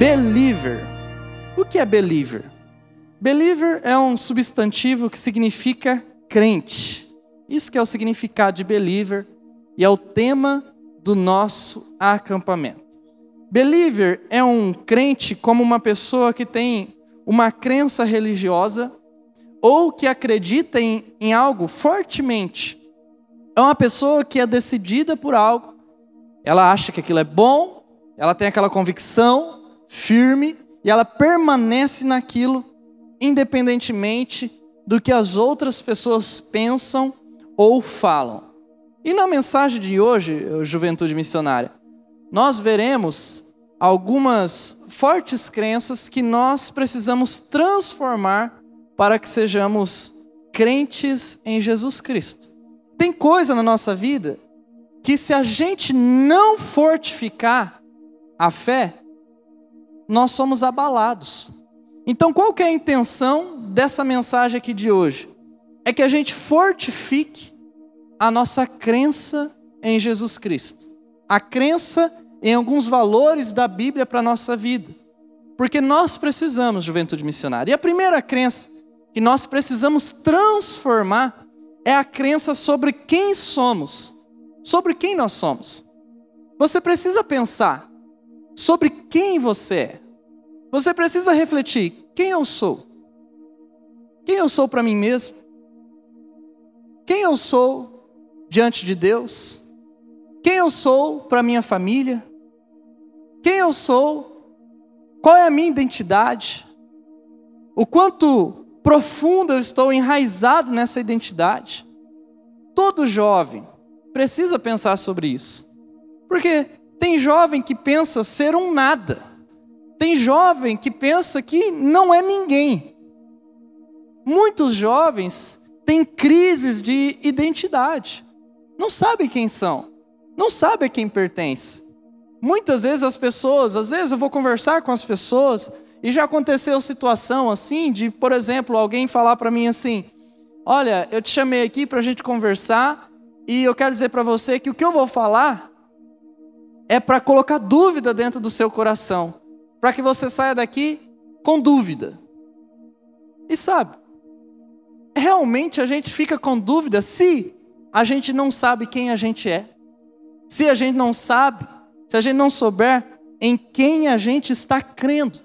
Believer. O que é believer? Believer é um substantivo que significa crente. Isso que é o significado de believer e é o tema do nosso acampamento. Believer é um crente como uma pessoa que tem uma crença religiosa ou que acredita em, em algo fortemente. É uma pessoa que é decidida por algo, ela acha que aquilo é bom, ela tem aquela convicção, firme e ela permanece naquilo, independentemente do que as outras pessoas pensam ou falam. E na mensagem de hoje, Juventude Missionária, nós veremos algumas fortes crenças que nós precisamos transformar para que sejamos crentes em Jesus Cristo. Tem coisa na nossa vida que, se a gente não fortificar a fé, nós somos abalados. Então, qual que é a intenção dessa mensagem aqui de hoje? É que a gente fortifique a nossa crença em Jesus Cristo. A crença em alguns valores da Bíblia para a nossa vida. Porque nós precisamos, juventude missionária. E a primeira crença que nós precisamos transformar é a crença sobre quem somos, sobre quem nós somos. Você precisa pensar sobre quem você é. Você precisa refletir: quem eu sou? Quem eu sou para mim mesmo? Quem eu sou diante de Deus? Quem eu sou para minha família? Quem eu sou? Qual é a minha identidade? O quanto profundo eu estou enraizado nessa identidade? Todo jovem precisa pensar sobre isso. Porque tem jovem que pensa ser um nada. Tem jovem que pensa que não é ninguém. Muitos jovens têm crises de identidade. Não sabem quem são. Não sabem a quem pertence. Muitas vezes as pessoas, às vezes eu vou conversar com as pessoas e já aconteceu situação assim de, por exemplo, alguém falar para mim assim: "Olha, eu te chamei aqui para a gente conversar e eu quero dizer para você que o que eu vou falar é para colocar dúvida dentro do seu coração para que você saia daqui com dúvida. E sabe, realmente a gente fica com dúvida se a gente não sabe quem a gente é. Se a gente não sabe, se a gente não souber em quem a gente está crendo.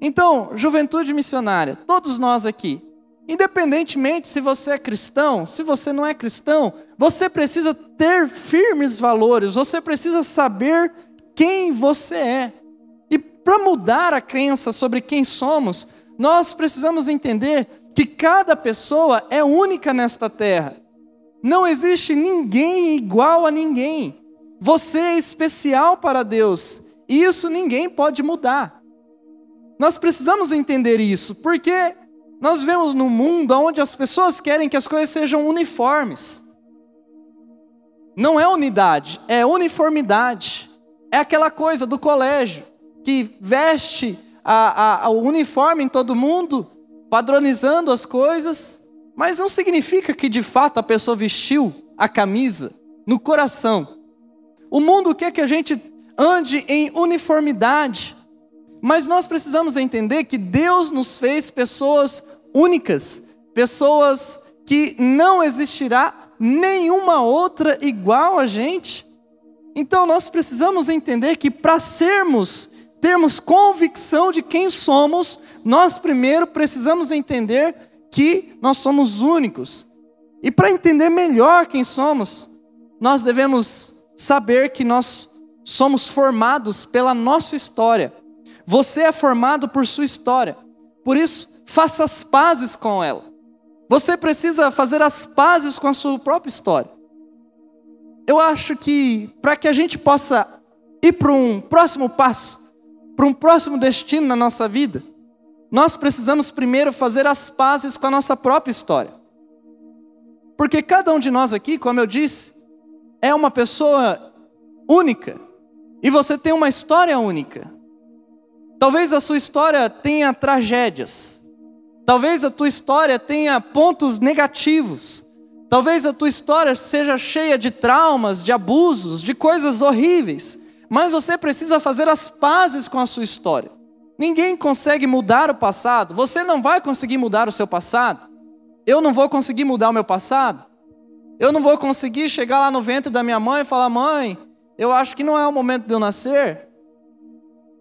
Então, juventude missionária, todos nós aqui, independentemente se você é cristão, se você não é cristão, você precisa ter firmes valores, você precisa saber quem você é. Para mudar a crença sobre quem somos, nós precisamos entender que cada pessoa é única nesta terra. Não existe ninguém igual a ninguém. Você é especial para Deus. E isso ninguém pode mudar. Nós precisamos entender isso, porque nós vemos num mundo onde as pessoas querem que as coisas sejam uniformes. Não é unidade, é uniformidade. É aquela coisa do colégio que veste a, a, o uniforme em todo mundo, padronizando as coisas, mas não significa que de fato a pessoa vestiu a camisa no coração. O mundo quer que a gente ande em uniformidade, mas nós precisamos entender que Deus nos fez pessoas únicas, pessoas que não existirá nenhuma outra igual a gente. Então nós precisamos entender que para sermos termos convicção de quem somos, nós primeiro precisamos entender que nós somos únicos. E para entender melhor quem somos, nós devemos saber que nós somos formados pela nossa história. Você é formado por sua história. Por isso, faça as pazes com ela. Você precisa fazer as pazes com a sua própria história. Eu acho que para que a gente possa ir para um próximo passo, para um próximo destino na nossa vida, nós precisamos primeiro fazer as pazes com a nossa própria história. Porque cada um de nós aqui, como eu disse, é uma pessoa única. E você tem uma história única. Talvez a sua história tenha tragédias. Talvez a tua história tenha pontos negativos. Talvez a tua história seja cheia de traumas, de abusos, de coisas horríveis. Mas você precisa fazer as pazes com a sua história. Ninguém consegue mudar o passado. Você não vai conseguir mudar o seu passado. Eu não vou conseguir mudar o meu passado. Eu não vou conseguir chegar lá no ventre da minha mãe e falar: mãe, eu acho que não é o momento de eu nascer.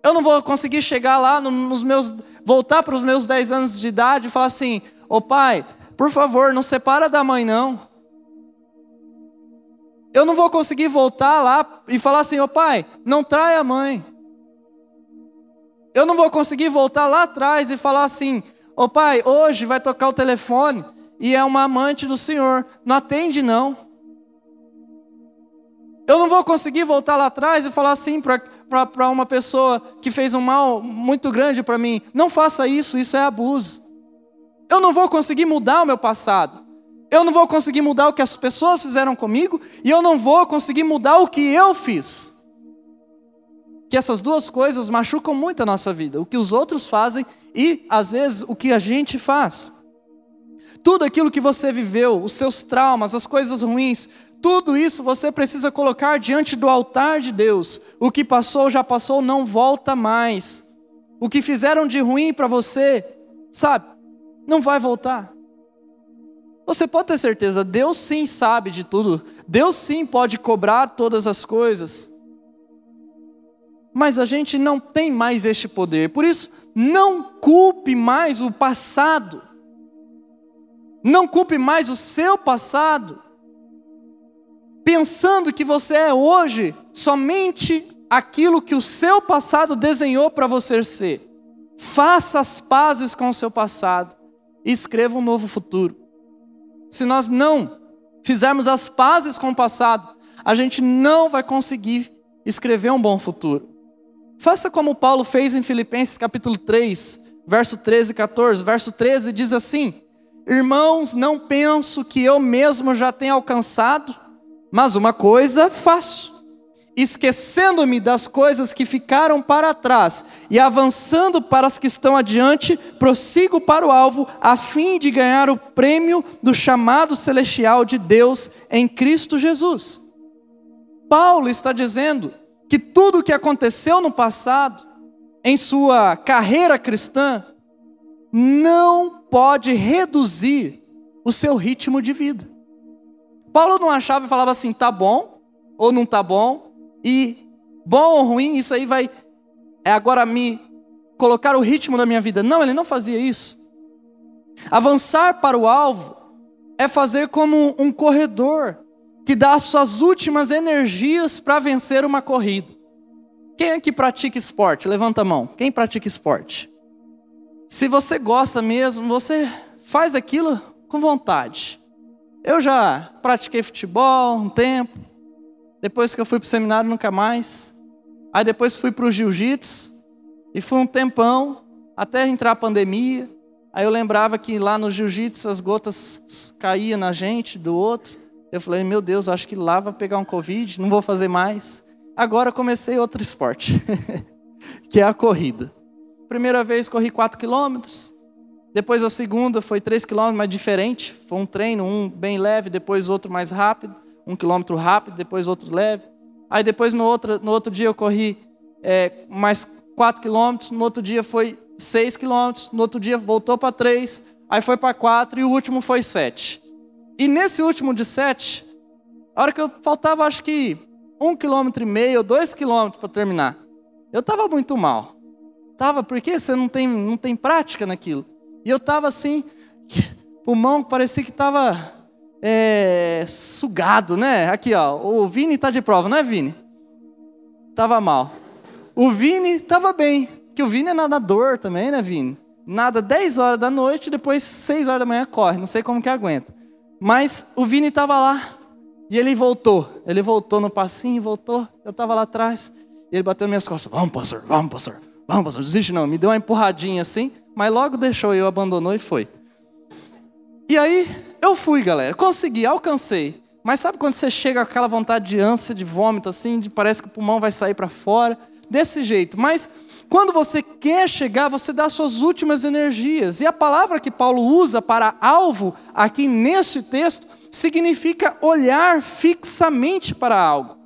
Eu não vou conseguir chegar lá nos meus, voltar para os meus 10 anos de idade e falar assim: ô oh, pai, por favor, não separa da mãe não. Eu não vou conseguir voltar lá e falar assim: ô oh, pai, não trai a mãe. Eu não vou conseguir voltar lá atrás e falar assim: ô oh, pai, hoje vai tocar o telefone e é uma amante do Senhor, não atende não. Eu não vou conseguir voltar lá atrás e falar assim para uma pessoa que fez um mal muito grande para mim. Não faça isso, isso é abuso. Eu não vou conseguir mudar o meu passado. Eu não vou conseguir mudar o que as pessoas fizeram comigo e eu não vou conseguir mudar o que eu fiz. Que essas duas coisas machucam muito a nossa vida, o que os outros fazem e às vezes o que a gente faz. Tudo aquilo que você viveu, os seus traumas, as coisas ruins, tudo isso você precisa colocar diante do altar de Deus. O que passou, já passou, não volta mais. O que fizeram de ruim para você, sabe, não vai voltar. Você pode ter certeza, Deus sim sabe de tudo. Deus sim pode cobrar todas as coisas. Mas a gente não tem mais este poder. Por isso, não culpe mais o passado. Não culpe mais o seu passado pensando que você é hoje somente aquilo que o seu passado desenhou para você ser. Faça as pazes com o seu passado e escreva um novo futuro. Se nós não fizermos as pazes com o passado, a gente não vai conseguir escrever um bom futuro. Faça como Paulo fez em Filipenses capítulo 3, verso 13 e 14. Verso 13 diz assim: Irmãos, não penso que eu mesmo já tenha alcançado mas uma coisa faço, esquecendo-me das coisas que ficaram para trás e avançando para as que estão adiante, prossigo para o alvo, a fim de ganhar o prêmio do chamado celestial de Deus em Cristo Jesus. Paulo está dizendo que tudo o que aconteceu no passado, em sua carreira cristã, não pode reduzir o seu ritmo de vida. Paulo não achava e falava assim, tá bom ou não tá bom, e bom ou ruim, isso aí vai é agora me colocar o ritmo da minha vida. Não, ele não fazia isso. Avançar para o alvo é fazer como um corredor que dá as suas últimas energias para vencer uma corrida. Quem é que pratica esporte? Levanta a mão. Quem pratica esporte? Se você gosta mesmo, você faz aquilo com vontade. Eu já pratiquei futebol um tempo. Depois que eu fui para o seminário, nunca mais. Aí depois fui para o jiu-jitsu. E fui um tempão, até entrar a pandemia. Aí eu lembrava que lá no jiu-jitsu as gotas caíam na gente, do outro. Eu falei, meu Deus, acho que lá vai pegar um Covid, não vou fazer mais. Agora comecei outro esporte, que é a corrida. Primeira vez corri 4 quilômetros, depois a segunda foi 3 quilômetros, mas diferente. Foi um treino, um bem leve, depois outro mais rápido. Um quilômetro rápido, depois outro leve. Aí depois no outro, no outro dia eu corri é, mais 4 quilômetros. No outro dia foi 6 quilômetros. No outro dia voltou para 3. Aí foi para 4 e o último foi 7. E nesse último de 7, a hora que eu faltava acho que um quilômetro e meio, dois quilômetros para terminar. Eu estava muito mal. Tava porque você não tem, não tem prática naquilo. E eu estava assim, pulmão parecia que estava é, sugado, né? Aqui, ó, o Vini está de prova, não é, Vini? Tava mal. O Vini estava bem, que o Vini é nadador também, né, Vini? nada 10 horas da noite, depois 6 horas da manhã corre, não sei como que aguenta. Mas o Vini estava lá e ele voltou. Ele voltou no passinho, voltou. Eu estava lá atrás. E ele bateu minhas costas. Vamos, pastor, vamos, pastor. Vamos, pastor. Desiste não. Me deu uma empurradinha assim, mas logo deixou eu, abandonou e foi. E aí, eu fui, galera. Consegui, alcancei. Mas sabe quando você chega com aquela vontade de ânsia, de vômito, assim, de parece que o pulmão vai sair para fora? Desse jeito. Mas quando você quer chegar, você dá suas últimas energias. E a palavra que Paulo usa para alvo aqui neste texto significa olhar fixamente para algo.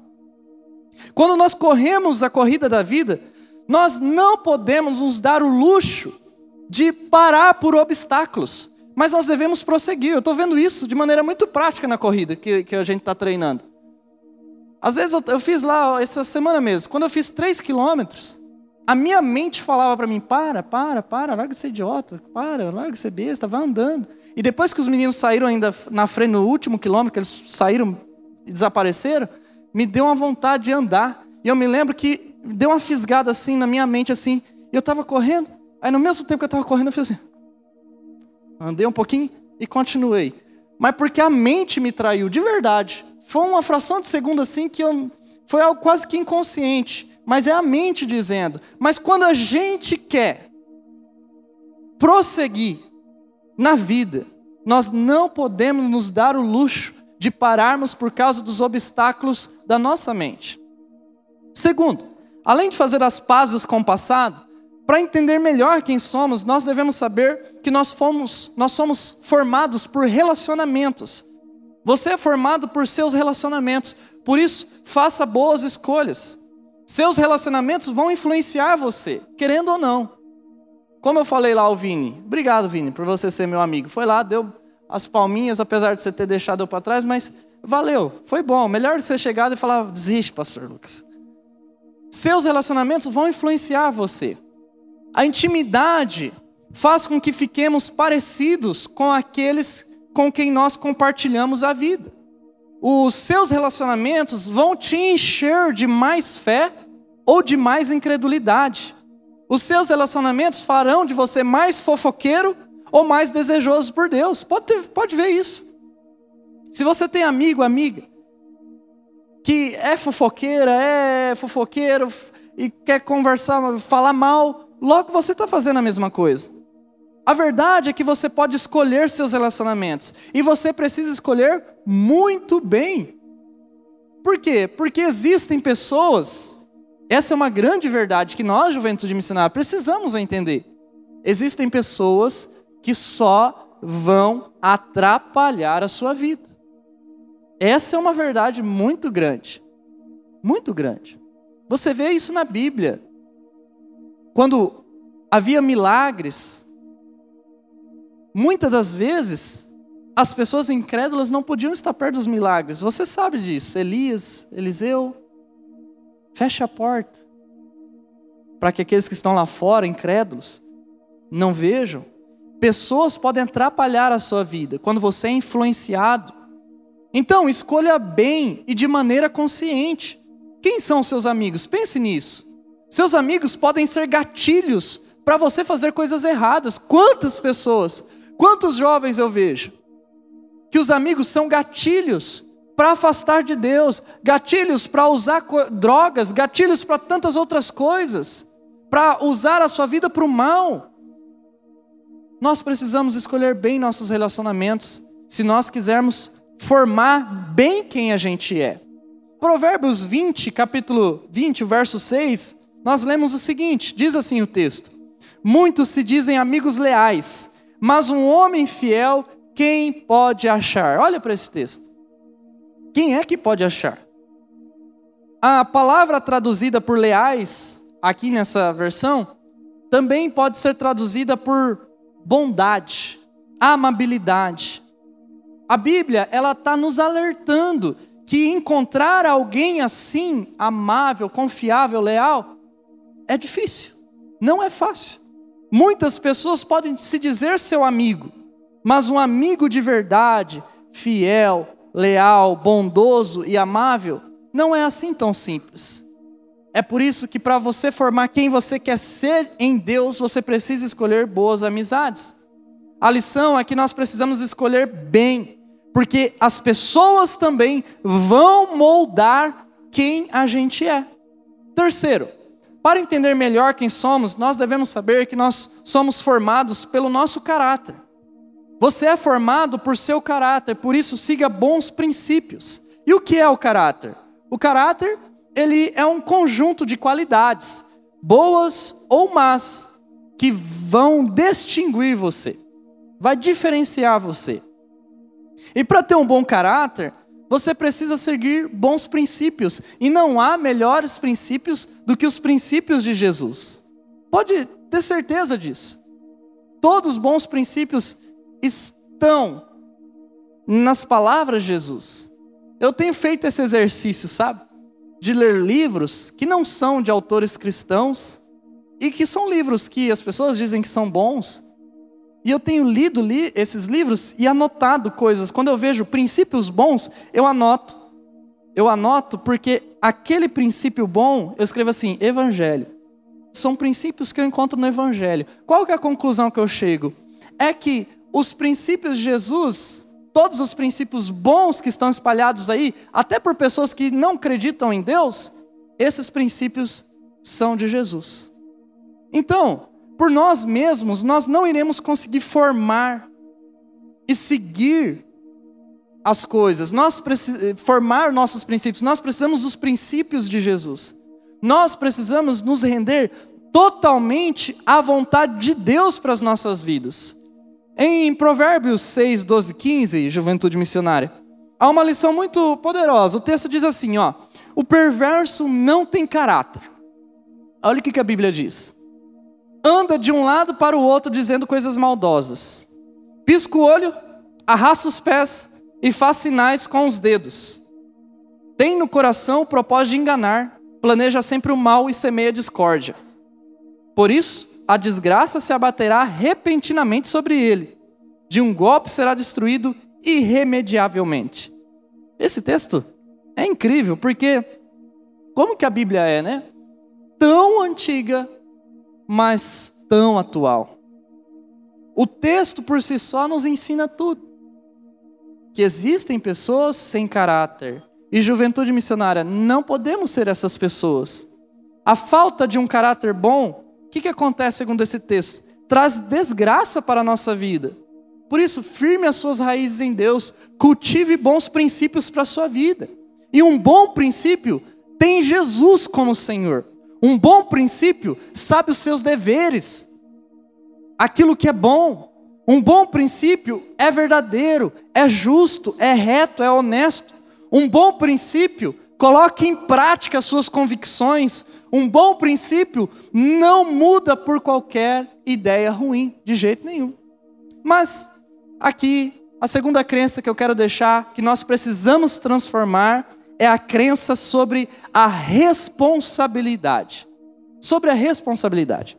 Quando nós corremos a corrida da vida, nós não podemos nos dar o luxo de parar por obstáculos, mas nós devemos prosseguir. Eu estou vendo isso de maneira muito prática na corrida que, que a gente está treinando. Às vezes eu, eu, fiz lá, essa semana mesmo, quando eu fiz 3 quilômetros, a minha mente falava para mim: para, para, para, larga de ser idiota, para, larga de ser besta, vai andando. E depois que os meninos saíram ainda na frente no último quilômetro, eles saíram e desapareceram, me deu uma vontade de andar. E eu me lembro que deu uma fisgada assim na minha mente, assim. E eu estava correndo, aí no mesmo tempo que eu estava correndo, eu fiz assim. Andei um pouquinho e continuei. Mas porque a mente me traiu, de verdade. Foi uma fração de segundo assim que eu. Foi algo quase que inconsciente mas é a mente dizendo. Mas quando a gente quer prosseguir na vida, nós não podemos nos dar o luxo de pararmos por causa dos obstáculos da nossa mente. Segundo, além de fazer as pazes com o passado, para entender melhor quem somos, nós devemos saber que nós, fomos, nós somos formados por relacionamentos. Você é formado por seus relacionamentos, por isso, faça boas escolhas. Seus relacionamentos vão influenciar você, querendo ou não. Como eu falei lá ao Vini, obrigado Vini por você ser meu amigo. Foi lá, deu as palminhas, apesar de você ter deixado eu para trás, mas valeu, foi bom. Melhor você chegado e falar, desiste, pastor Lucas. Seus relacionamentos vão influenciar você. A intimidade faz com que fiquemos parecidos com aqueles com quem nós compartilhamos a vida os seus relacionamentos vão te encher de mais fé ou de mais incredulidade. Os seus relacionamentos farão de você mais fofoqueiro ou mais desejoso por Deus. Pode, ter, pode ver isso. Se você tem amigo, amiga, que é fofoqueira, é fofoqueiro e quer conversar, falar mal, logo você está fazendo a mesma coisa. A verdade é que você pode escolher seus relacionamentos. E você precisa escolher muito bem. Por quê? Porque existem pessoas, essa é uma grande verdade que nós, Juventude Missionária, precisamos entender. Existem pessoas que só vão atrapalhar a sua vida. Essa é uma verdade muito grande. Muito grande. Você vê isso na Bíblia. Quando havia milagres, Muitas das vezes, as pessoas incrédulas não podiam estar perto dos milagres. Você sabe disso. Elias, Eliseu, fecha a porta para que aqueles que estão lá fora, incrédulos, não vejam. Pessoas podem atrapalhar a sua vida quando você é influenciado. Então, escolha bem e de maneira consciente. Quem são seus amigos? Pense nisso. Seus amigos podem ser gatilhos para você fazer coisas erradas. Quantas pessoas Quantos jovens eu vejo que os amigos são gatilhos para afastar de Deus, gatilhos para usar drogas, gatilhos para tantas outras coisas, para usar a sua vida para o mal. Nós precisamos escolher bem nossos relacionamentos se nós quisermos formar bem quem a gente é. Provérbios 20, capítulo 20, verso 6, nós lemos o seguinte: diz assim o texto: Muitos se dizem amigos leais, mas um homem fiel, quem pode achar? Olha para esse texto. Quem é que pode achar? A palavra traduzida por leais, aqui nessa versão, também pode ser traduzida por bondade, amabilidade. A Bíblia, ela está nos alertando que encontrar alguém assim, amável, confiável, leal, é difícil, não é fácil. Muitas pessoas podem se dizer seu amigo, mas um amigo de verdade, fiel, leal, bondoso e amável, não é assim tão simples. É por isso que para você formar quem você quer ser em Deus, você precisa escolher boas amizades. A lição é que nós precisamos escolher bem, porque as pessoas também vão moldar quem a gente é. Terceiro, para entender melhor quem somos, nós devemos saber que nós somos formados pelo nosso caráter. Você é formado por seu caráter, por isso siga bons princípios. E o que é o caráter? O caráter, ele é um conjunto de qualidades, boas ou más, que vão distinguir você, vai diferenciar você. E para ter um bom caráter, você precisa seguir bons princípios, e não há melhores princípios do que os princípios de Jesus. Pode ter certeza disso. Todos os bons princípios estão nas palavras de Jesus. Eu tenho feito esse exercício, sabe? De ler livros que não são de autores cristãos e que são livros que as pessoas dizem que são bons, e eu tenho lido li esses livros e anotado coisas. Quando eu vejo princípios bons, eu anoto. Eu anoto porque aquele princípio bom, eu escrevo assim, evangelho. São princípios que eu encontro no evangelho. Qual que é a conclusão que eu chego? É que os princípios de Jesus, todos os princípios bons que estão espalhados aí, até por pessoas que não acreditam em Deus, esses princípios são de Jesus. Então, por nós mesmos, nós não iremos conseguir formar e seguir as coisas, nós formar nossos princípios, nós precisamos dos princípios de Jesus. Nós precisamos nos render totalmente à vontade de Deus para as nossas vidas. Em Provérbios 6, 12, 15, Juventude Missionária, há uma lição muito poderosa. O texto diz assim: ó, o perverso não tem caráter. Olha o que a Bíblia diz anda de um lado para o outro dizendo coisas maldosas. Pisca o olho, arrasta os pés e faz sinais com os dedos. Tem no coração o propósito de enganar, planeja sempre o mal e semeia discórdia. Por isso, a desgraça se abaterá repentinamente sobre ele. De um golpe será destruído irremediavelmente. Esse texto é incrível, porque como que a Bíblia é, né? Tão antiga mas tão atual. O texto por si só nos ensina tudo. Que existem pessoas sem caráter. E juventude missionária, não podemos ser essas pessoas. A falta de um caráter bom, o que, que acontece segundo esse texto? Traz desgraça para a nossa vida. Por isso, firme as suas raízes em Deus, cultive bons princípios para a sua vida. E um bom princípio tem Jesus como Senhor. Um bom princípio sabe os seus deveres, aquilo que é bom. Um bom princípio é verdadeiro, é justo, é reto, é honesto. Um bom princípio coloca em prática as suas convicções. Um bom princípio não muda por qualquer ideia ruim, de jeito nenhum. Mas aqui, a segunda crença que eu quero deixar, que nós precisamos transformar, é a crença sobre a responsabilidade. Sobre a responsabilidade.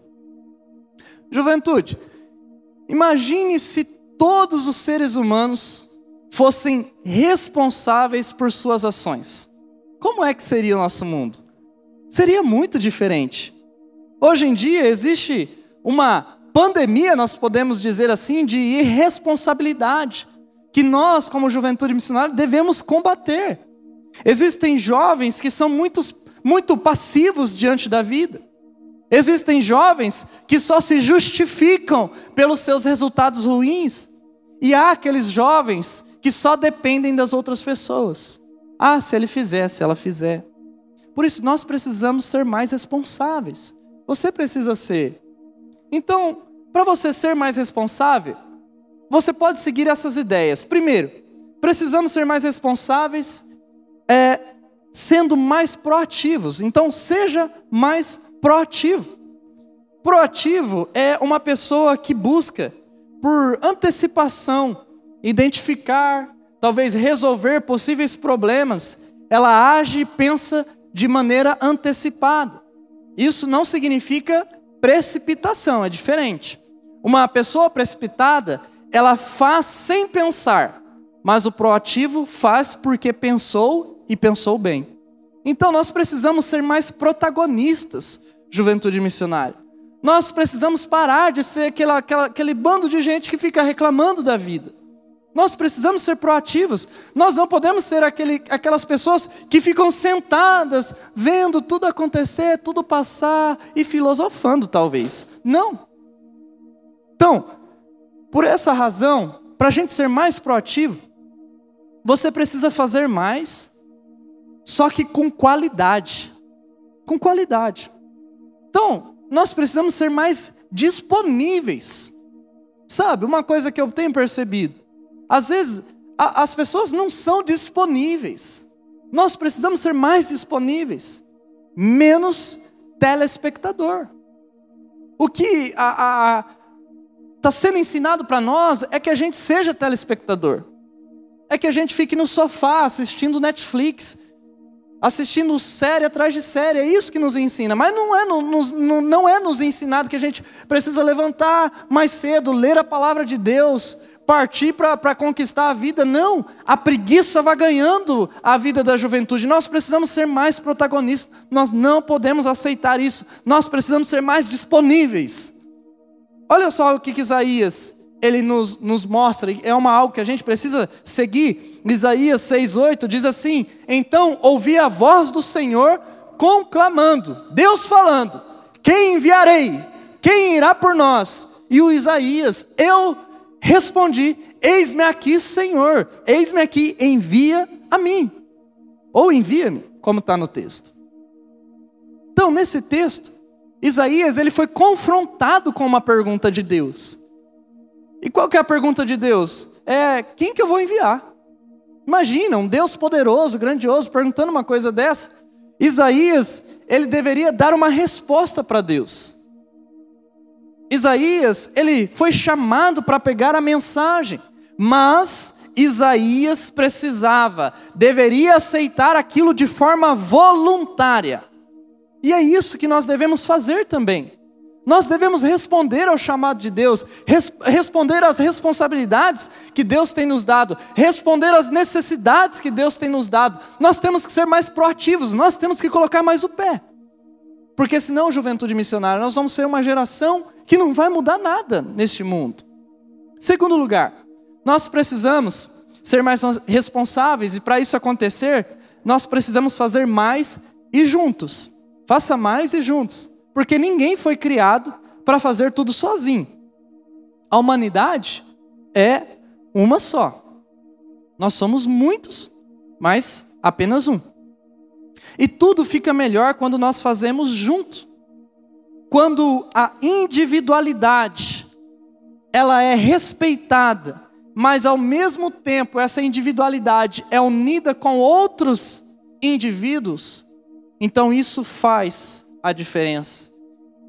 Juventude, imagine se todos os seres humanos fossem responsáveis por suas ações. Como é que seria o nosso mundo? Seria muito diferente. Hoje em dia existe uma pandemia, nós podemos dizer assim, de irresponsabilidade, que nós, como juventude missionária, devemos combater. Existem jovens que são muito, muito passivos diante da vida. Existem jovens que só se justificam pelos seus resultados ruins. E há aqueles jovens que só dependem das outras pessoas. Ah, se ele fizer, se ela fizer. Por isso nós precisamos ser mais responsáveis. Você precisa ser. Então, para você ser mais responsável, você pode seguir essas ideias. Primeiro, precisamos ser mais responsáveis é, sendo mais proativos. Então, seja mais proativo. Proativo é uma pessoa que busca, por antecipação, identificar, talvez resolver possíveis problemas. Ela age e pensa de maneira antecipada. Isso não significa precipitação, é diferente. Uma pessoa precipitada, ela faz sem pensar, mas o proativo faz porque pensou e pensou bem. Então nós precisamos ser mais protagonistas, juventude missionária. Nós precisamos parar de ser aquela, aquela, aquele bando de gente que fica reclamando da vida. Nós precisamos ser proativos. Nós não podemos ser aquele, aquelas pessoas que ficam sentadas, vendo tudo acontecer, tudo passar e filosofando, talvez. Não. Então, por essa razão, para a gente ser mais proativo, você precisa fazer mais, só que com qualidade. Com qualidade. Então, nós precisamos ser mais disponíveis. Sabe, uma coisa que eu tenho percebido às vezes, a, as pessoas não são disponíveis. Nós precisamos ser mais disponíveis, menos telespectador. O que está sendo ensinado para nós é que a gente seja telespectador, é que a gente fique no sofá assistindo Netflix, assistindo série atrás de série, é isso que nos ensina. Mas não é nos, não é nos ensinado que a gente precisa levantar mais cedo, ler a palavra de Deus, partir para conquistar a vida. Não, a preguiça vai ganhando a vida da juventude. Nós precisamos ser mais protagonistas. Nós não podemos aceitar isso. Nós precisamos ser mais disponíveis. Olha só o que, que Isaías ele nos, nos mostra, é uma algo que a gente precisa seguir. Isaías 6,8 diz assim: Então ouvi a voz do Senhor conclamando, Deus falando: Quem enviarei? Quem irá por nós? E o Isaías, eu Respondi: Eis-me aqui, Senhor, eis-me aqui, envia a mim. Ou envia-me, como está no texto. Então, nesse texto, Isaías ele foi confrontado com uma pergunta de Deus. E qual que é a pergunta de Deus? É quem que eu vou enviar? Imagina, um Deus poderoso, grandioso, perguntando uma coisa dessa. Isaías, ele deveria dar uma resposta para Deus. Isaías, ele foi chamado para pegar a mensagem, mas Isaías precisava, deveria aceitar aquilo de forma voluntária. E é isso que nós devemos fazer também. Nós devemos responder ao chamado de Deus, res, responder às responsabilidades que Deus tem nos dado, responder às necessidades que Deus tem nos dado. Nós temos que ser mais proativos, nós temos que colocar mais o pé. Porque senão, juventude missionária, nós vamos ser uma geração que não vai mudar nada neste mundo. Segundo lugar, nós precisamos ser mais responsáveis e para isso acontecer, nós precisamos fazer mais e juntos. Faça mais e juntos, porque ninguém foi criado para fazer tudo sozinho. A humanidade é uma só. Nós somos muitos, mas apenas um. E tudo fica melhor quando nós fazemos junto quando a individualidade ela é respeitada, mas ao mesmo tempo essa individualidade é unida com outros indivíduos, então isso faz a diferença.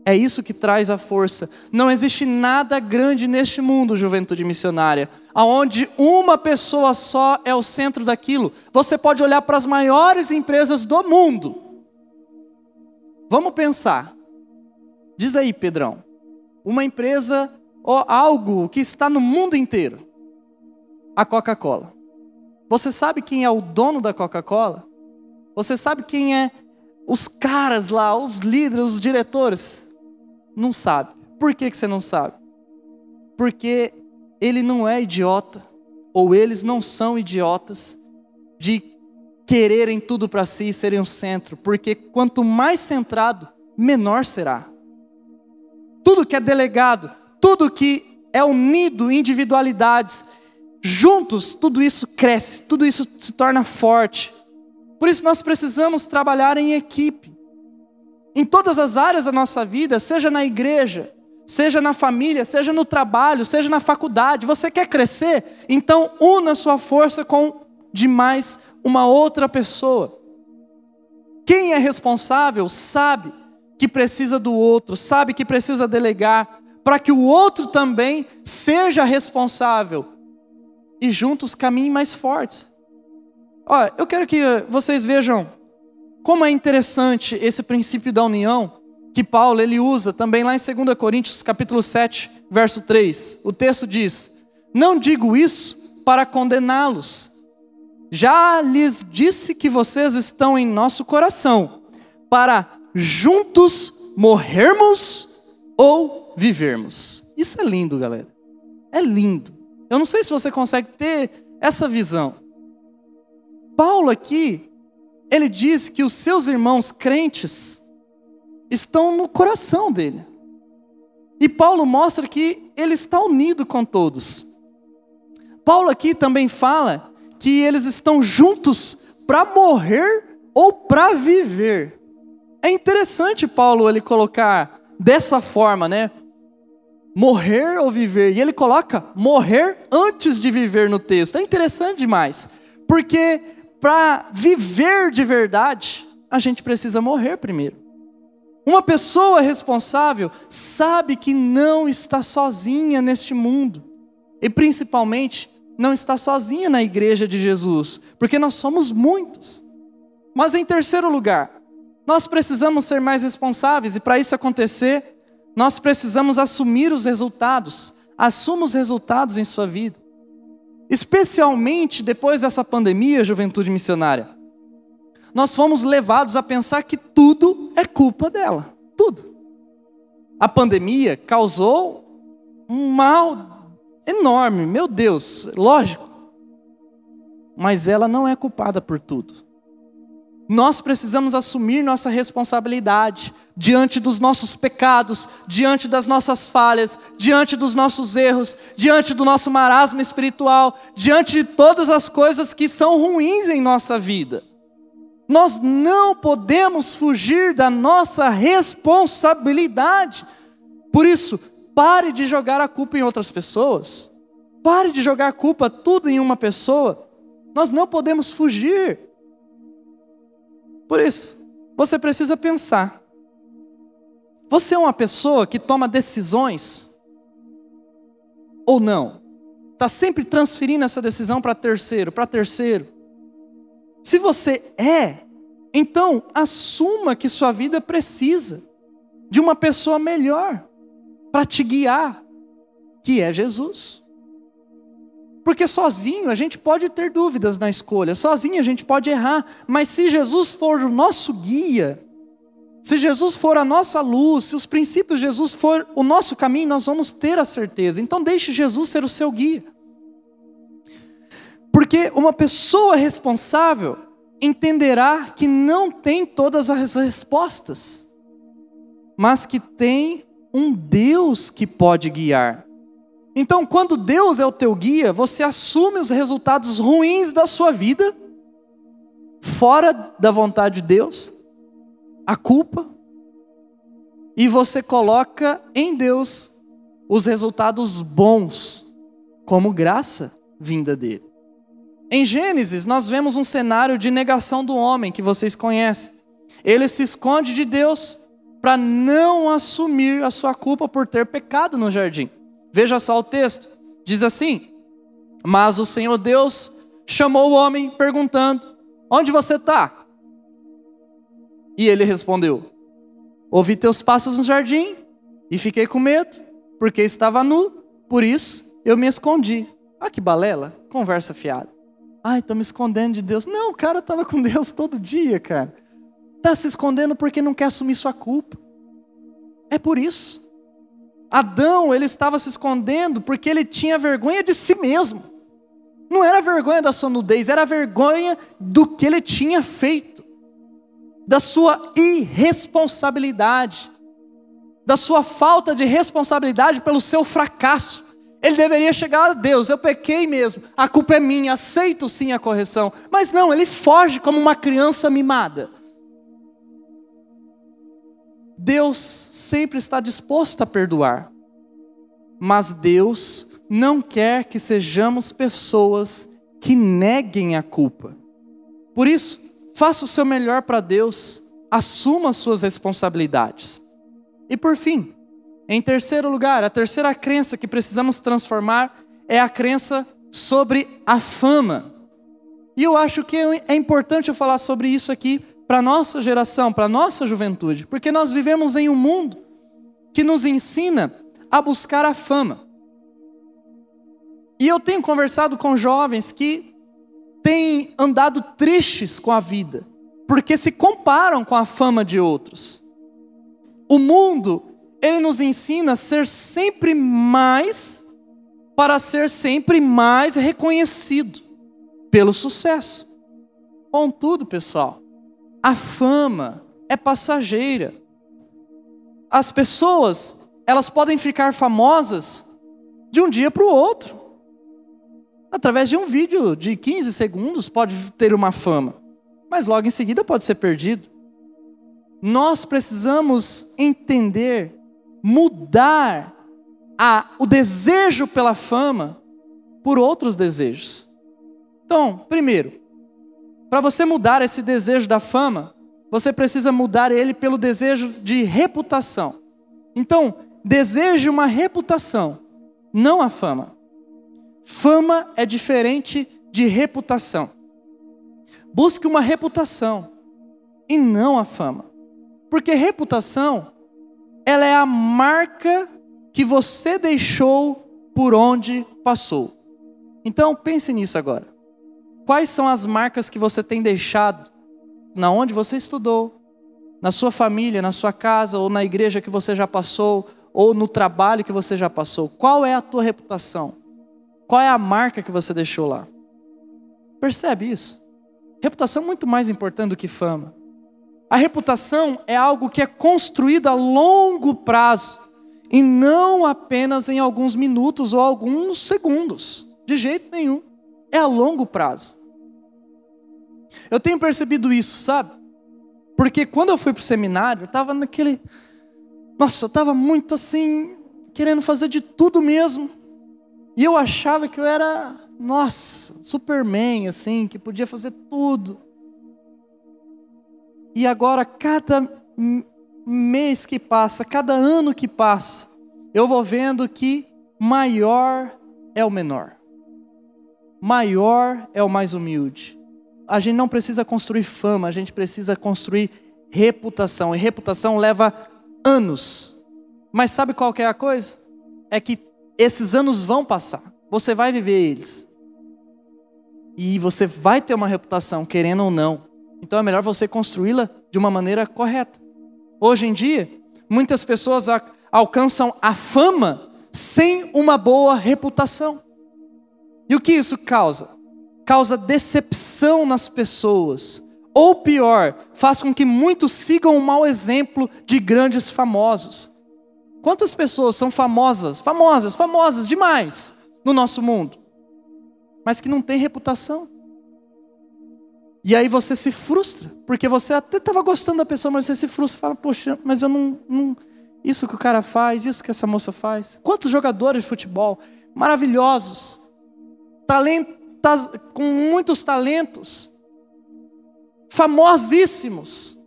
É isso que traz a força. Não existe nada grande neste mundo, juventude missionária, aonde uma pessoa só é o centro daquilo. Você pode olhar para as maiores empresas do mundo. Vamos pensar. Diz aí, Pedrão, uma empresa ou algo que está no mundo inteiro. A Coca-Cola. Você sabe quem é o dono da Coca-Cola? Você sabe quem é os caras lá, os líderes, os diretores? Não sabe. Por que, que você não sabe? Porque ele não é idiota, ou eles não são idiotas, de quererem tudo para si e serem o centro, porque quanto mais centrado, menor será tudo que é delegado, tudo que é unido, individualidades, juntos, tudo isso cresce, tudo isso se torna forte. Por isso nós precisamos trabalhar em equipe. Em todas as áreas da nossa vida, seja na igreja, seja na família, seja no trabalho, seja na faculdade, você quer crescer? Então una sua força com de mais uma outra pessoa. Quem é responsável sabe que precisa do outro, sabe que precisa delegar, para que o outro também seja responsável e juntos caminhem mais fortes. Olha, eu quero que vocês vejam como é interessante esse princípio da união que Paulo ele usa também lá em 2 Coríntios capítulo 7, verso 3. O texto diz: "Não digo isso para condená-los, já lhes disse que vocês estão em nosso coração, para juntos morrermos ou vivermos. Isso é lindo, galera. É lindo. Eu não sei se você consegue ter essa visão. Paulo aqui, ele diz que os seus irmãos crentes estão no coração dele. E Paulo mostra que ele está unido com todos. Paulo aqui também fala que eles estão juntos para morrer ou para viver. É interessante Paulo ele colocar dessa forma, né? Morrer ou viver. E ele coloca morrer antes de viver no texto. É interessante demais. Porque para viver de verdade, a gente precisa morrer primeiro. Uma pessoa responsável sabe que não está sozinha neste mundo. E principalmente, não está sozinha na igreja de Jesus, porque nós somos muitos. Mas em terceiro lugar, nós precisamos ser mais responsáveis, e para isso acontecer, nós precisamos assumir os resultados. Assuma os resultados em sua vida. Especialmente depois dessa pandemia, juventude missionária, nós fomos levados a pensar que tudo é culpa dela. Tudo. A pandemia causou um mal enorme, meu Deus, lógico. Mas ela não é culpada por tudo. Nós precisamos assumir nossa responsabilidade diante dos nossos pecados, diante das nossas falhas, diante dos nossos erros, diante do nosso marasmo espiritual, diante de todas as coisas que são ruins em nossa vida. Nós não podemos fugir da nossa responsabilidade. Por isso, pare de jogar a culpa em outras pessoas. Pare de jogar a culpa tudo em uma pessoa. Nós não podemos fugir. Por isso, você precisa pensar. Você é uma pessoa que toma decisões ou não? Está sempre transferindo essa decisão para terceiro, para terceiro. Se você é, então assuma que sua vida precisa de uma pessoa melhor para te guiar, que é Jesus. Porque sozinho a gente pode ter dúvidas na escolha, sozinho a gente pode errar, mas se Jesus for o nosso guia, se Jesus for a nossa luz, se os princípios de Jesus for o nosso caminho, nós vamos ter a certeza. Então deixe Jesus ser o seu guia. Porque uma pessoa responsável entenderá que não tem todas as respostas, mas que tem um Deus que pode guiar. Então, quando Deus é o teu guia, você assume os resultados ruins da sua vida, fora da vontade de Deus, a culpa, e você coloca em Deus os resultados bons, como graça vinda dele. Em Gênesis, nós vemos um cenário de negação do homem que vocês conhecem. Ele se esconde de Deus para não assumir a sua culpa por ter pecado no jardim. Veja só o texto. Diz assim: Mas o Senhor Deus chamou o homem perguntando: Onde você está? E ele respondeu: Ouvi teus passos no jardim e fiquei com medo, porque estava nu, por isso eu me escondi. Ah, que balela, conversa fiada. Ai, estou me escondendo de Deus. Não, o cara estava com Deus todo dia, cara. Está se escondendo porque não quer assumir sua culpa. É por isso. Adão, ele estava se escondendo porque ele tinha vergonha de si mesmo. Não era vergonha da sua nudez, era vergonha do que ele tinha feito, da sua irresponsabilidade, da sua falta de responsabilidade pelo seu fracasso. Ele deveria chegar a Deus, eu pequei mesmo, a culpa é minha, aceito sim a correção. Mas não, ele foge como uma criança mimada. Deus sempre está disposto a perdoar, mas Deus não quer que sejamos pessoas que neguem a culpa. Por isso, faça o seu melhor para Deus, assuma as suas responsabilidades. E por fim, em terceiro lugar, a terceira crença que precisamos transformar é a crença sobre a fama. E eu acho que é importante eu falar sobre isso aqui para a nossa geração, para a nossa juventude, porque nós vivemos em um mundo que nos ensina a buscar a fama. E eu tenho conversado com jovens que têm andado tristes com a vida, porque se comparam com a fama de outros. O mundo, ele nos ensina a ser sempre mais, para ser sempre mais reconhecido pelo sucesso. Contudo, pessoal, a fama é passageira. As pessoas, elas podem ficar famosas de um dia para o outro. Através de um vídeo de 15 segundos pode ter uma fama, mas logo em seguida pode ser perdido. Nós precisamos entender, mudar a, o desejo pela fama por outros desejos. Então, primeiro, para você mudar esse desejo da fama, você precisa mudar ele pelo desejo de reputação. Então, deseje uma reputação, não a fama. Fama é diferente de reputação. Busque uma reputação e não a fama. Porque reputação, ela é a marca que você deixou por onde passou. Então pense nisso agora. Quais são as marcas que você tem deixado na onde você estudou, na sua família, na sua casa, ou na igreja que você já passou, ou no trabalho que você já passou? Qual é a tua reputação? Qual é a marca que você deixou lá? Percebe isso? Reputação é muito mais importante do que fama. A reputação é algo que é construído a longo prazo e não apenas em alguns minutos ou alguns segundos. De jeito nenhum. É a longo prazo. Eu tenho percebido isso, sabe? Porque quando eu fui para o seminário, eu estava naquele. Nossa, eu estava muito assim, querendo fazer de tudo mesmo. E eu achava que eu era, nossa, Superman, assim, que podia fazer tudo. E agora, cada mês que passa, cada ano que passa, eu vou vendo que maior é o menor, maior é o mais humilde, a gente não precisa construir fama, a gente precisa construir reputação. E reputação leva anos. Mas sabe qual é a coisa? É que esses anos vão passar. Você vai viver eles. E você vai ter uma reputação, querendo ou não. Então é melhor você construí-la de uma maneira correta. Hoje em dia, muitas pessoas alcançam a fama sem uma boa reputação. E o que isso causa? causa decepção nas pessoas. Ou pior, faz com que muitos sigam o mau exemplo de grandes famosos. Quantas pessoas são famosas, famosas, famosas demais no nosso mundo, mas que não têm reputação? E aí você se frustra, porque você até estava gostando da pessoa, mas você se frustra e fala: Poxa, mas eu não, não. Isso que o cara faz, isso que essa moça faz. Quantos jogadores de futebol maravilhosos, talento com muitos talentos, famosíssimos,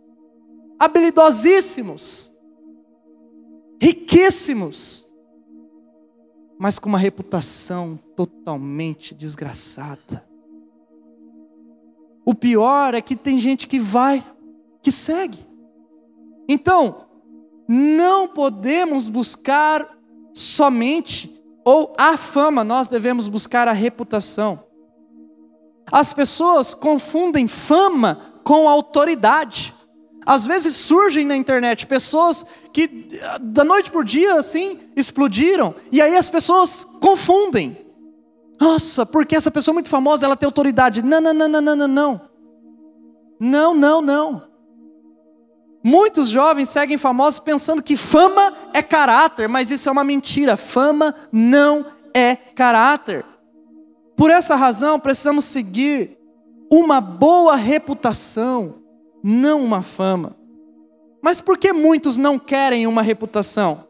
habilidosíssimos, riquíssimos, mas com uma reputação totalmente desgraçada. O pior é que tem gente que vai, que segue. Então, não podemos buscar somente ou a fama, nós devemos buscar a reputação. As pessoas confundem fama com autoridade. Às vezes surgem na internet pessoas que da noite por dia assim explodiram e aí as pessoas confundem. Nossa, porque essa pessoa é muito famosa, ela tem autoridade. Não, não, não, não, não, não, não. Não, não, não. Muitos jovens seguem famosos pensando que fama é caráter, mas isso é uma mentira. Fama não é caráter. Por essa razão, precisamos seguir uma boa reputação, não uma fama. Mas por que muitos não querem uma reputação?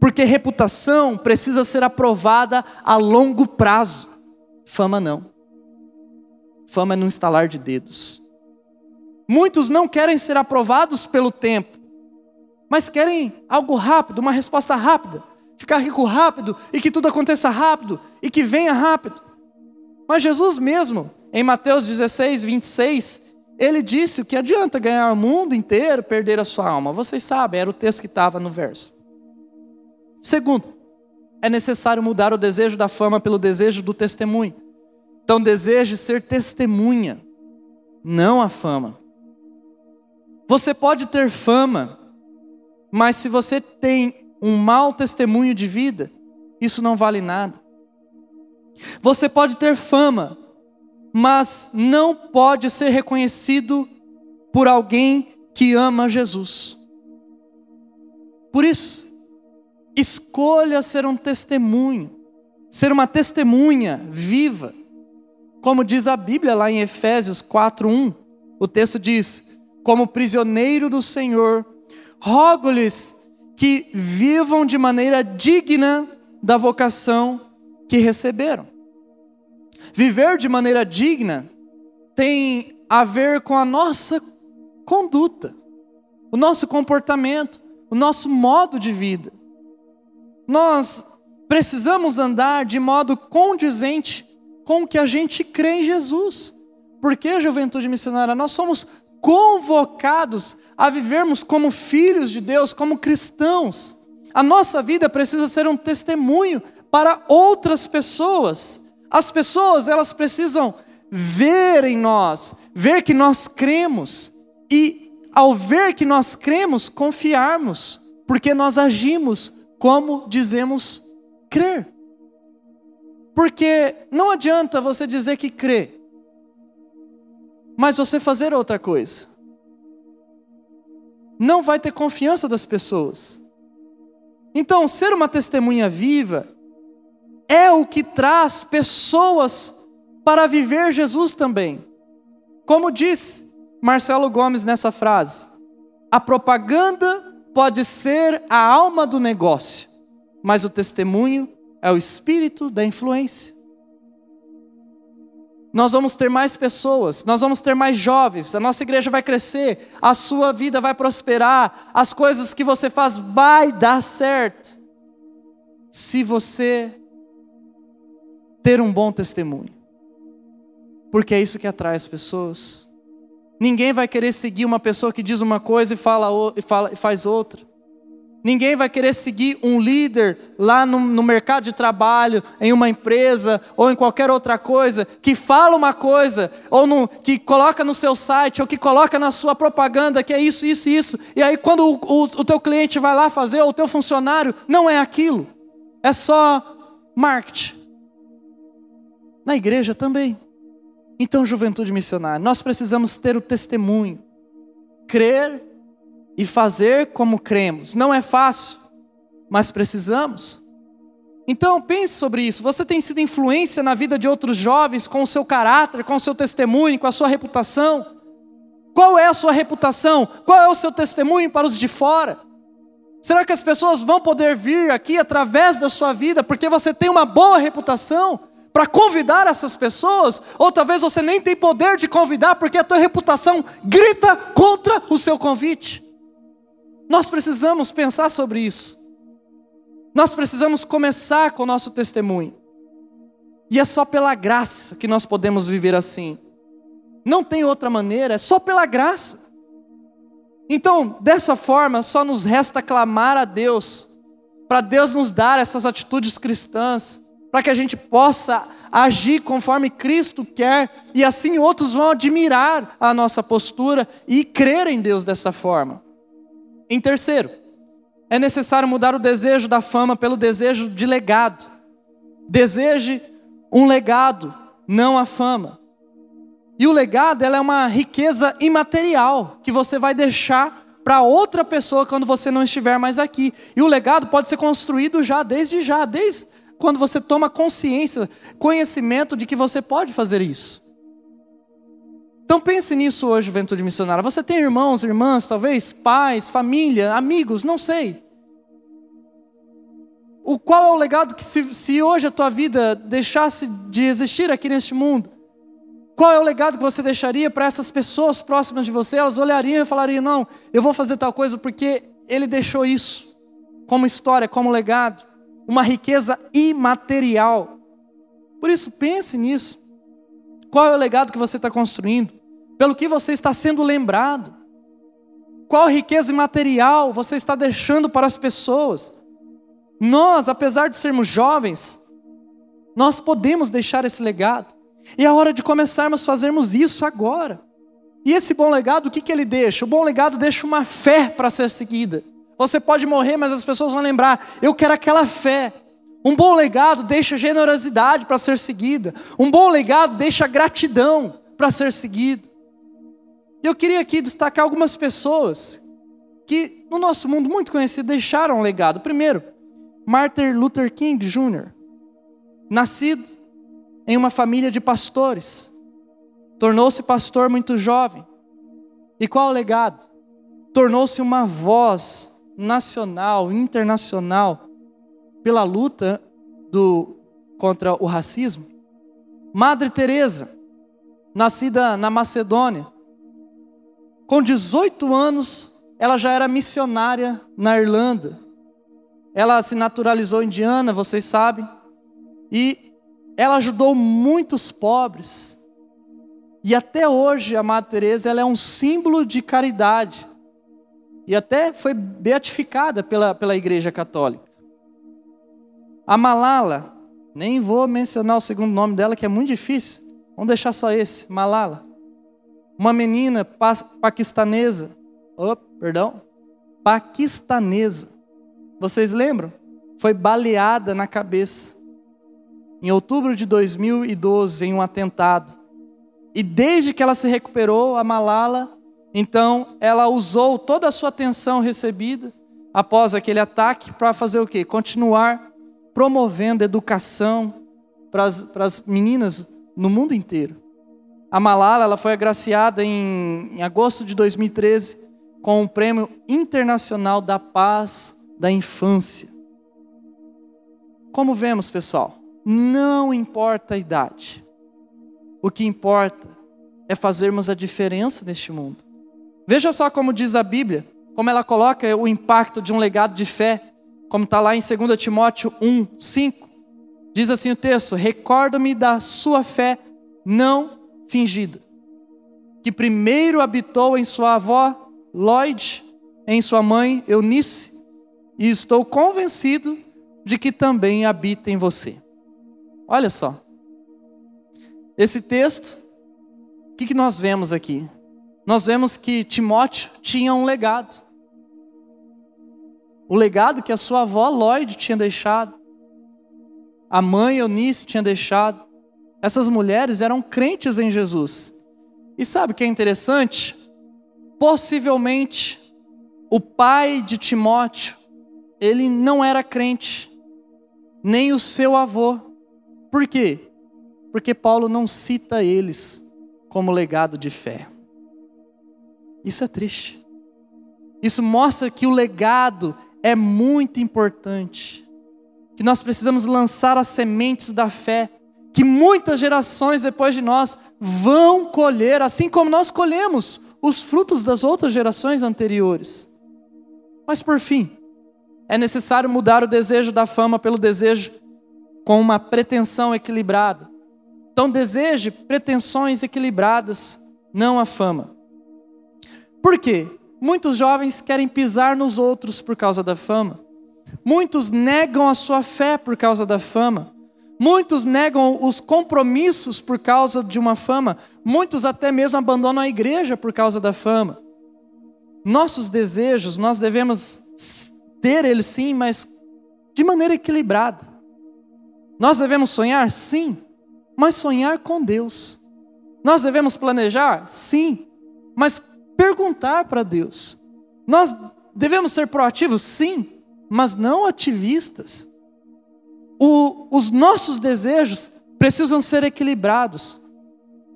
Porque reputação precisa ser aprovada a longo prazo. Fama não. Fama é no instalar de dedos. Muitos não querem ser aprovados pelo tempo, mas querem algo rápido, uma resposta rápida, ficar rico rápido e que tudo aconteça rápido e que venha rápido. Mas Jesus mesmo, em Mateus 16, 26, ele disse: que adianta ganhar o mundo inteiro, perder a sua alma? Vocês sabem, era o texto que estava no verso. Segundo, é necessário mudar o desejo da fama pelo desejo do testemunho. Então deseje ser testemunha, não a fama. Você pode ter fama, mas se você tem um mau testemunho de vida, isso não vale nada. Você pode ter fama, mas não pode ser reconhecido por alguém que ama Jesus. Por isso, escolha ser um testemunho, ser uma testemunha viva. Como diz a Bíblia lá em Efésios 4:1, o texto diz: "Como prisioneiro do Senhor, rogo-lhes que vivam de maneira digna da vocação que receberam." Viver de maneira digna tem a ver com a nossa conduta, o nosso comportamento, o nosso modo de vida. Nós precisamos andar de modo condizente com o que a gente crê em Jesus. Porque, juventude missionária, nós somos convocados a vivermos como filhos de Deus, como cristãos. A nossa vida precisa ser um testemunho para outras pessoas. As pessoas, elas precisam ver em nós, ver que nós cremos e ao ver que nós cremos, confiarmos, porque nós agimos como dizemos crer. Porque não adianta você dizer que crê, mas você fazer outra coisa. Não vai ter confiança das pessoas. Então, ser uma testemunha viva é o que traz pessoas para viver Jesus também. Como diz Marcelo Gomes nessa frase, a propaganda pode ser a alma do negócio, mas o testemunho é o espírito da influência. Nós vamos ter mais pessoas, nós vamos ter mais jovens, a nossa igreja vai crescer, a sua vida vai prosperar, as coisas que você faz vai dar certo. Se você ter um bom testemunho. Porque é isso que atrai as pessoas. Ninguém vai querer seguir uma pessoa que diz uma coisa e fala, e fala, e faz outra. Ninguém vai querer seguir um líder lá no, no, mercado de trabalho, em uma empresa ou em qualquer outra coisa, que fala uma coisa, ou no, que coloca no seu site, ou que coloca na sua propaganda que é isso, isso e isso. E aí, quando o, o, o teu cliente vai lá fazer, ou o teu funcionário, não é aquilo. É só marketing. Na igreja também. Então, juventude missionária, nós precisamos ter o testemunho, crer e fazer como cremos. Não é fácil, mas precisamos. Então pense sobre isso. Você tem sido influência na vida de outros jovens com o seu caráter, com o seu testemunho, com a sua reputação? Qual é a sua reputação? Qual é o seu testemunho para os de fora? Será que as pessoas vão poder vir aqui através da sua vida porque você tem uma boa reputação? para convidar essas pessoas, ou talvez você nem tem poder de convidar porque a tua reputação grita contra o seu convite. Nós precisamos pensar sobre isso. Nós precisamos começar com o nosso testemunho. E é só pela graça que nós podemos viver assim. Não tem outra maneira, é só pela graça. Então, dessa forma, só nos resta clamar a Deus, para Deus nos dar essas atitudes cristãs para que a gente possa agir conforme Cristo quer, e assim outros vão admirar a nossa postura e crer em Deus dessa forma. Em terceiro, é necessário mudar o desejo da fama pelo desejo de legado. Deseje um legado, não a fama. E o legado ela é uma riqueza imaterial que você vai deixar para outra pessoa quando você não estiver mais aqui. E o legado pode ser construído já, desde já, desde quando você toma consciência, conhecimento de que você pode fazer isso. Então pense nisso hoje, juventude missionária. Você tem irmãos, irmãs, talvez pais, família, amigos, não sei. O qual é o legado que se, se hoje a tua vida deixasse de existir aqui neste mundo, qual é o legado que você deixaria para essas pessoas próximas de você? Elas olhariam e falariam: "Não, eu vou fazer tal coisa porque ele deixou isso como história, como legado" uma riqueza imaterial. Por isso, pense nisso. Qual é o legado que você está construindo? Pelo que você está sendo lembrado? Qual riqueza imaterial você está deixando para as pessoas? Nós, apesar de sermos jovens, nós podemos deixar esse legado. E é hora de começarmos a fazermos isso agora. E esse bom legado, o que, que ele deixa? O bom legado deixa uma fé para ser seguida. Você pode morrer, mas as pessoas vão lembrar: eu quero aquela fé. Um bom legado deixa generosidade para ser seguida. Um bom legado deixa gratidão para ser seguida. Eu queria aqui destacar algumas pessoas que, no nosso mundo muito conhecido, deixaram um legado. Primeiro, Martin Luther King Jr., nascido em uma família de pastores, tornou-se pastor muito jovem. E qual o legado? Tornou-se uma voz nacional, internacional, pela luta do, contra o racismo. Madre Teresa, nascida na Macedônia, com 18 anos, ela já era missionária na Irlanda. Ela se naturalizou indiana, vocês sabem, e ela ajudou muitos pobres. E até hoje a Madre Teresa ela é um símbolo de caridade. E até foi beatificada pela, pela Igreja Católica. A Malala, nem vou mencionar o segundo nome dela, que é muito difícil. Vamos deixar só esse, Malala. Uma menina pa paquistanesa, oh, perdão, paquistanesa. Vocês lembram? Foi baleada na cabeça. Em outubro de 2012, em um atentado. E desde que ela se recuperou, a Malala, então, ela usou toda a sua atenção recebida após aquele ataque para fazer o quê? Continuar promovendo educação para as meninas no mundo inteiro. A Malala ela foi agraciada em, em agosto de 2013 com o Prêmio Internacional da Paz da Infância. Como vemos, pessoal, não importa a idade. O que importa é fazermos a diferença neste mundo. Veja só como diz a Bíblia, como ela coloca o impacto de um legado de fé como está lá em 2 Timóteo 1, 5. Diz assim o texto: Recordo-me da sua fé não fingida, que primeiro habitou em sua avó Lloyd, em sua mãe Eunice, e estou convencido de que também habita em você. Olha só. Esse texto, o que, que nós vemos aqui? Nós vemos que Timóteo tinha um legado o legado que a sua avó Lloyd tinha deixado, a mãe Eunice tinha deixado. Essas mulheres eram crentes em Jesus. E sabe o que é interessante? Possivelmente o pai de Timóteo, ele não era crente, nem o seu avô. Por quê? Porque Paulo não cita eles como legado de fé. Isso é triste. Isso mostra que o legado é muito importante. Que nós precisamos lançar as sementes da fé, que muitas gerações depois de nós vão colher, assim como nós colhemos os frutos das outras gerações anteriores. Mas por fim, é necessário mudar o desejo da fama pelo desejo com uma pretensão equilibrada. Então, deseje pretensões equilibradas, não a fama. Por quê? Muitos jovens querem pisar nos outros por causa da fama. Muitos negam a sua fé por causa da fama. Muitos negam os compromissos por causa de uma fama. Muitos até mesmo abandonam a igreja por causa da fama. Nossos desejos, nós devemos ter eles sim, mas de maneira equilibrada. Nós devemos sonhar? Sim, mas sonhar com Deus. Nós devemos planejar? Sim, mas perguntar para Deus. Nós devemos ser proativos? Sim, mas não ativistas. O, os nossos desejos precisam ser equilibrados.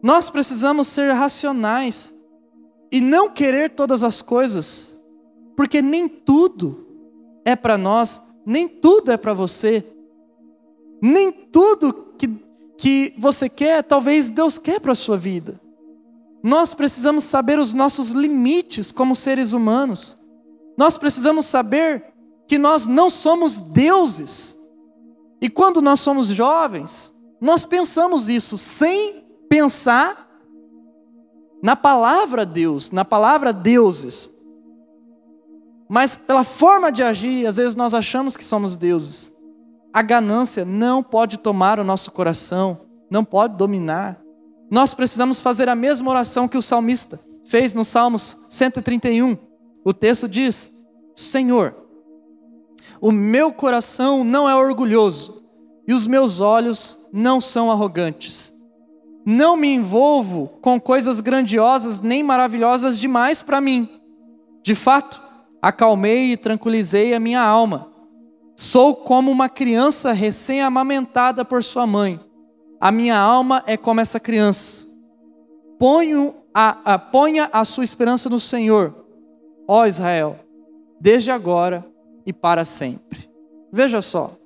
Nós precisamos ser racionais e não querer todas as coisas, porque nem tudo é para nós, nem tudo é para você, nem tudo que, que você quer, talvez Deus quer para a sua vida. Nós precisamos saber os nossos limites como seres humanos. Nós precisamos saber que nós não somos deuses. E quando nós somos jovens, nós pensamos isso sem pensar na palavra Deus, na palavra deuses. Mas pela forma de agir, às vezes nós achamos que somos deuses. A ganância não pode tomar o nosso coração não pode dominar. Nós precisamos fazer a mesma oração que o salmista fez no Salmos 131. O texto diz: Senhor, o meu coração não é orgulhoso e os meus olhos não são arrogantes. Não me envolvo com coisas grandiosas nem maravilhosas demais para mim. De fato, acalmei e tranquilizei a minha alma. Sou como uma criança recém-amamentada por sua mãe. A minha alma é como essa criança. Ponho a, a, ponha a sua esperança no Senhor, ó Israel, desde agora e para sempre. Veja só,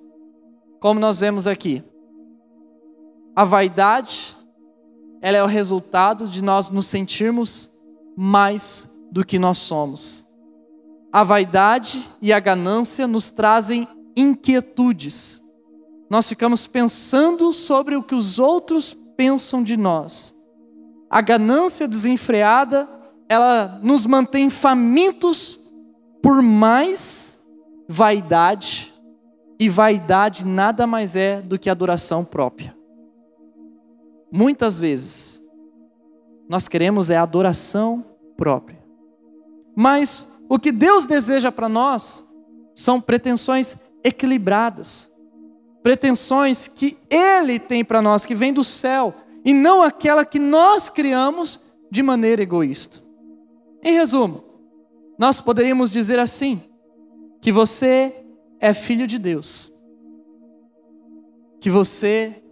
como nós vemos aqui, a vaidade, ela é o resultado de nós nos sentirmos mais do que nós somos. A vaidade e a ganância nos trazem inquietudes. Nós ficamos pensando sobre o que os outros pensam de nós. A ganância desenfreada, ela nos mantém famintos por mais vaidade, e vaidade nada mais é do que adoração própria. Muitas vezes, nós queremos é adoração própria. Mas o que Deus deseja para nós são pretensões equilibradas, pretensões que Ele tem para nós, que vem do céu, e não aquela que nós criamos de maneira egoísta. Em resumo, nós poderíamos dizer assim: que você é filho de Deus, que você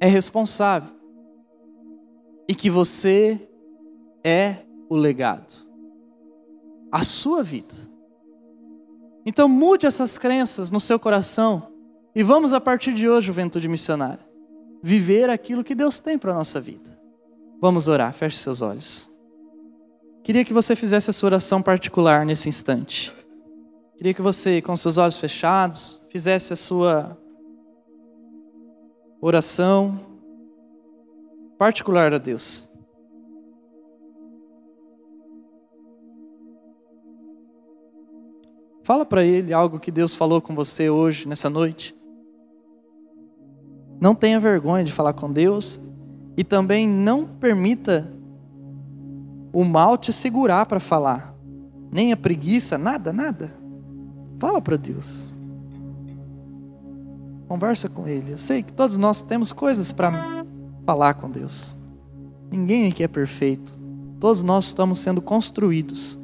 é responsável e que você é o legado, a sua vida. Então mude essas crenças no seu coração e vamos a partir de hoje, juventude missionária, viver aquilo que Deus tem para a nossa vida. Vamos orar, feche seus olhos. Queria que você fizesse a sua oração particular nesse instante. Queria que você, com seus olhos fechados, fizesse a sua oração particular a Deus. Fala para ele algo que Deus falou com você hoje, nessa noite. Não tenha vergonha de falar com Deus e também não permita o mal te segurar para falar. Nem a preguiça, nada, nada. Fala para Deus. Conversa com Ele. Eu sei que todos nós temos coisas para falar com Deus. Ninguém aqui é perfeito. Todos nós estamos sendo construídos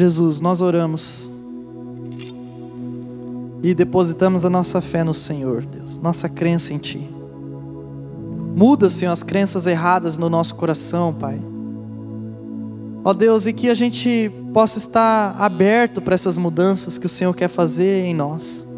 Jesus, nós oramos e depositamos a nossa fé no Senhor, Deus, nossa crença em Ti. Muda, Senhor, as crenças erradas no nosso coração, Pai. Ó Deus, e que a gente possa estar aberto para essas mudanças que o Senhor quer fazer em nós.